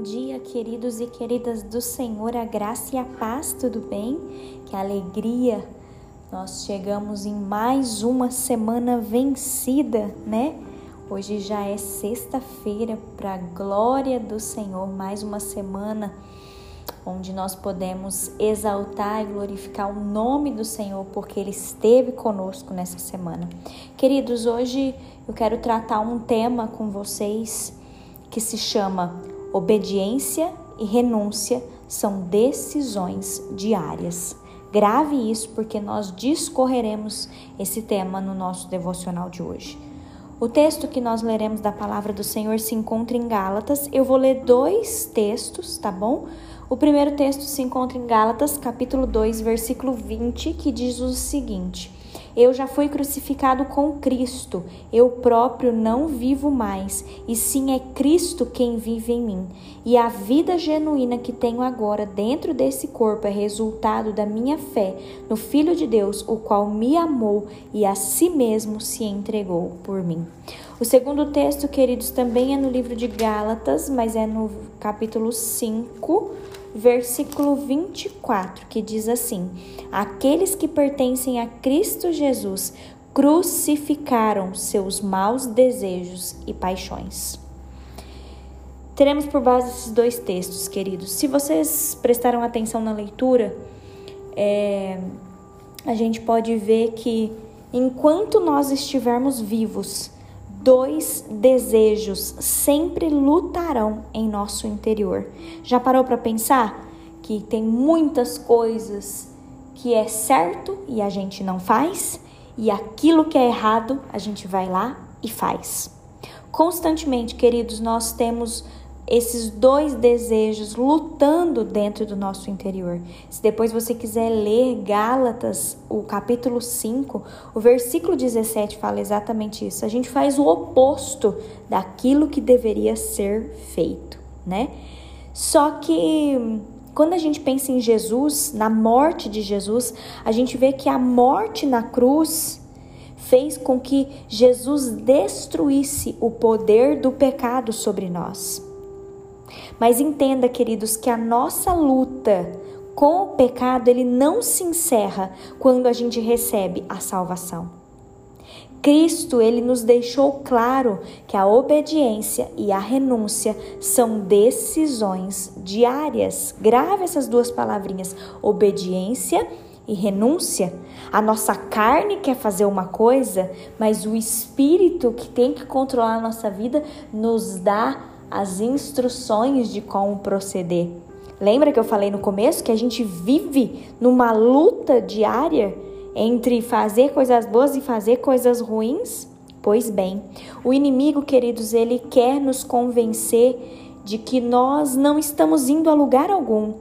Bom dia, queridos e queridas do Senhor, a graça e a paz, tudo bem? Que alegria! Nós chegamos em mais uma semana vencida, né? Hoje já é sexta-feira, para a glória do Senhor, mais uma semana onde nós podemos exaltar e glorificar o nome do Senhor, porque Ele esteve conosco nessa semana. Queridos, hoje eu quero tratar um tema com vocês que se chama Obediência e renúncia são decisões diárias. Grave isso porque nós discorreremos esse tema no nosso devocional de hoje. O texto que nós leremos da palavra do Senhor se encontra em Gálatas. Eu vou ler dois textos, tá bom? O primeiro texto se encontra em Gálatas, capítulo 2, versículo 20, que diz o seguinte: Eu já fui crucificado com Cristo, eu próprio não vivo mais, e sim é Cristo quem vive em mim. E a vida genuína que tenho agora dentro desse corpo é resultado da minha fé no Filho de Deus, o qual me amou e a si mesmo se entregou por mim. O segundo texto, queridos, também é no livro de Gálatas, mas é no capítulo 5 versículo 24, que diz assim: Aqueles que pertencem a Cristo Jesus crucificaram seus maus desejos e paixões. Teremos por base esses dois textos, queridos. Se vocês prestaram atenção na leitura, é, a gente pode ver que enquanto nós estivermos vivos, dois desejos sempre lutarão em nosso interior. Já parou para pensar que tem muitas coisas que é certo e a gente não faz, e aquilo que é errado a gente vai lá e faz. Constantemente, queridos, nós temos esses dois desejos lutando dentro do nosso interior. Se depois você quiser ler Gálatas, o capítulo 5, o versículo 17 fala exatamente isso. A gente faz o oposto daquilo que deveria ser feito, né? Só que quando a gente pensa em Jesus, na morte de Jesus, a gente vê que a morte na cruz fez com que Jesus destruísse o poder do pecado sobre nós. Mas entenda, queridos, que a nossa luta com o pecado, ele não se encerra quando a gente recebe a salvação. Cristo, ele nos deixou claro que a obediência e a renúncia são decisões diárias. Grave essas duas palavrinhas: obediência e renúncia. A nossa carne quer fazer uma coisa, mas o espírito que tem que controlar a nossa vida nos dá as instruções de como proceder. Lembra que eu falei no começo que a gente vive numa luta diária entre fazer coisas boas e fazer coisas ruins? Pois bem, o inimigo, queridos, ele quer nos convencer de que nós não estamos indo a lugar algum.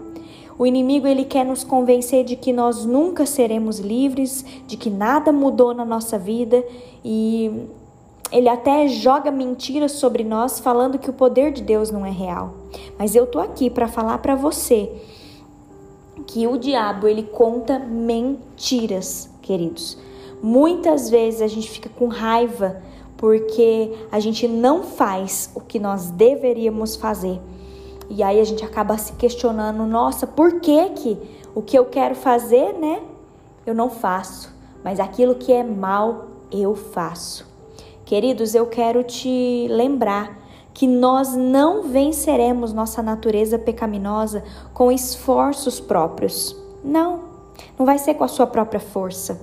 O inimigo ele quer nos convencer de que nós nunca seremos livres, de que nada mudou na nossa vida e ele até joga mentiras sobre nós falando que o poder de Deus não é real. Mas eu tô aqui para falar para você que o diabo ele conta mentiras, queridos. Muitas vezes a gente fica com raiva porque a gente não faz o que nós deveríamos fazer. E aí a gente acaba se questionando, nossa, por que que o que eu quero fazer, né? Eu não faço, mas aquilo que é mal eu faço. Queridos, eu quero te lembrar que nós não venceremos nossa natureza pecaminosa com esforços próprios. Não, não vai ser com a sua própria força.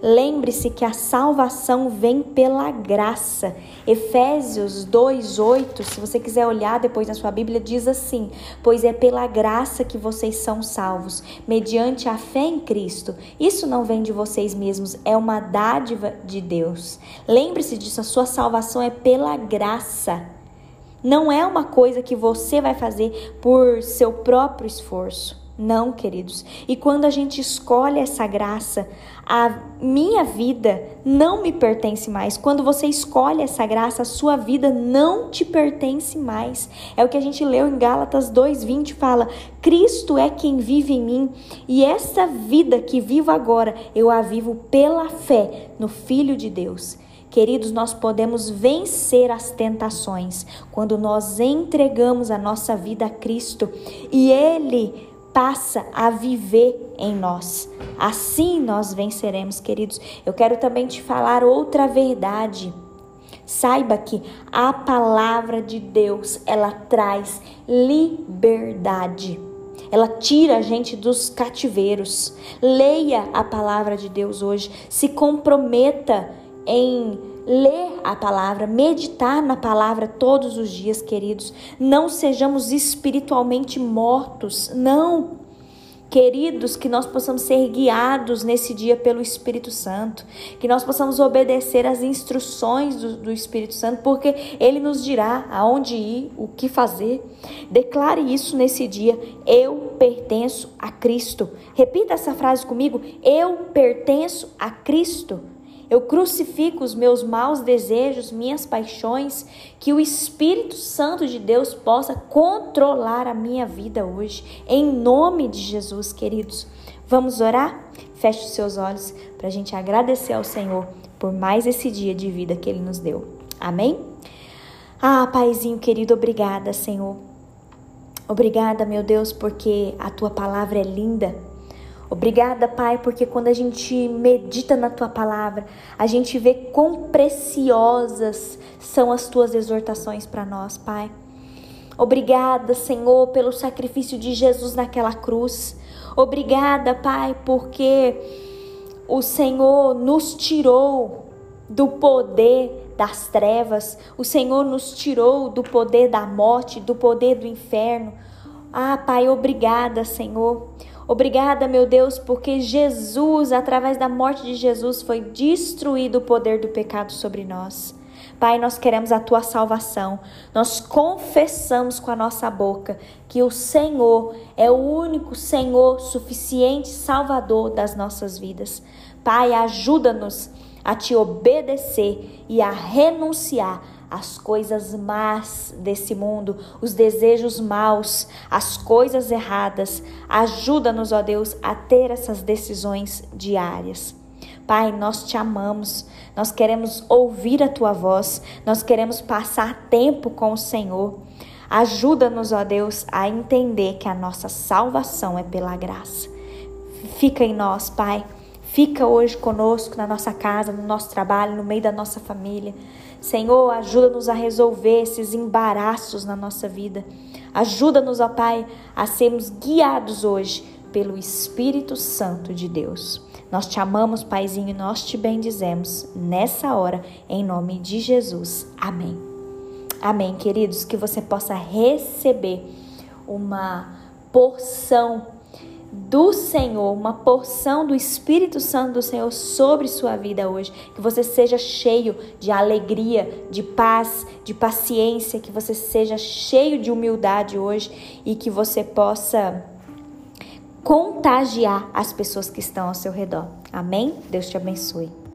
Lembre-se que a salvação vem pela graça. Efésios 2:8, se você quiser olhar depois na sua Bíblia, diz assim: "Pois é pela graça que vocês são salvos, mediante a fé em Cristo. Isso não vem de vocês mesmos, é uma dádiva de Deus." Lembre-se disso, a sua salvação é pela graça. Não é uma coisa que você vai fazer por seu próprio esforço. Não, queridos. E quando a gente escolhe essa graça, a minha vida não me pertence mais. Quando você escolhe essa graça, a sua vida não te pertence mais. É o que a gente leu em Gálatas 2:20 fala: Cristo é quem vive em mim, e essa vida que vivo agora, eu a vivo pela fé no Filho de Deus. Queridos, nós podemos vencer as tentações quando nós entregamos a nossa vida a Cristo e Ele passa a viver em nós. Assim nós venceremos, queridos. Eu quero também te falar outra verdade. Saiba que a palavra de Deus, ela traz liberdade. Ela tira a gente dos cativeiros. Leia a palavra de Deus hoje. Se comprometa em ler a palavra, meditar na palavra todos os dias, queridos. Não sejamos espiritualmente mortos. Não. Queridos, que nós possamos ser guiados nesse dia pelo Espírito Santo, que nós possamos obedecer às instruções do, do, Espírito Santo, porque Ele nos dirá aonde ir, o que fazer. Declare isso nesse dia. Eu pertenço a Cristo. Repita essa frase comigo. Eu pertenço a Cristo. Eu crucifico os meus maus desejos, minhas paixões, que o Espírito Santo de Deus possa controlar a minha vida hoje, em nome de Jesus, queridos. Vamos orar? Feche os seus olhos para a gente agradecer ao Senhor por mais esse dia de vida que Ele nos deu. Amém? Ah, Paizinho querido, obrigada, Senhor. Obrigada, meu Deus, porque a tua palavra é linda Obrigada, Pai, porque quando a gente medita na tua palavra, a gente vê quão preciosas são as tuas exortações para nós, Pai. Obrigada, Senhor, pelo sacrifício de Jesus naquela cruz. Obrigada, Pai, porque o Senhor nos tirou do poder das trevas, o Senhor nos tirou do poder da morte, do poder do inferno. Ah, Pai, obrigada, Senhor. Obrigada, meu Deus, porque Jesus, através da morte de Jesus, foi destruído o poder do pecado sobre nós. Pai, nós queremos a tua salvação. Nós confessamos com a nossa boca que o Senhor é o único Senhor suficiente Salvador das nossas vidas. Pai, ajuda-nos a te obedecer e a renunciar as coisas más desse mundo, os desejos maus, as coisas erradas. Ajuda-nos, ó Deus, a ter essas decisões diárias. Pai, nós te amamos, nós queremos ouvir a tua voz, nós queremos passar tempo com o Senhor. Ajuda-nos, ó Deus, a entender que a nossa salvação é pela graça. Fica em nós, Pai. Fica hoje conosco na nossa casa, no nosso trabalho, no meio da nossa família. Senhor, ajuda-nos a resolver esses embaraços na nossa vida. Ajuda-nos, ó Pai, a sermos guiados hoje pelo Espírito Santo de Deus. Nós te amamos, Paizinho, e nós te bendizemos nessa hora, em nome de Jesus. Amém. Amém, queridos, que você possa receber uma porção do Senhor, uma porção do Espírito Santo do Senhor sobre sua vida hoje. Que você seja cheio de alegria, de paz, de paciência, que você seja cheio de humildade hoje e que você possa contagiar as pessoas que estão ao seu redor. Amém? Deus te abençoe.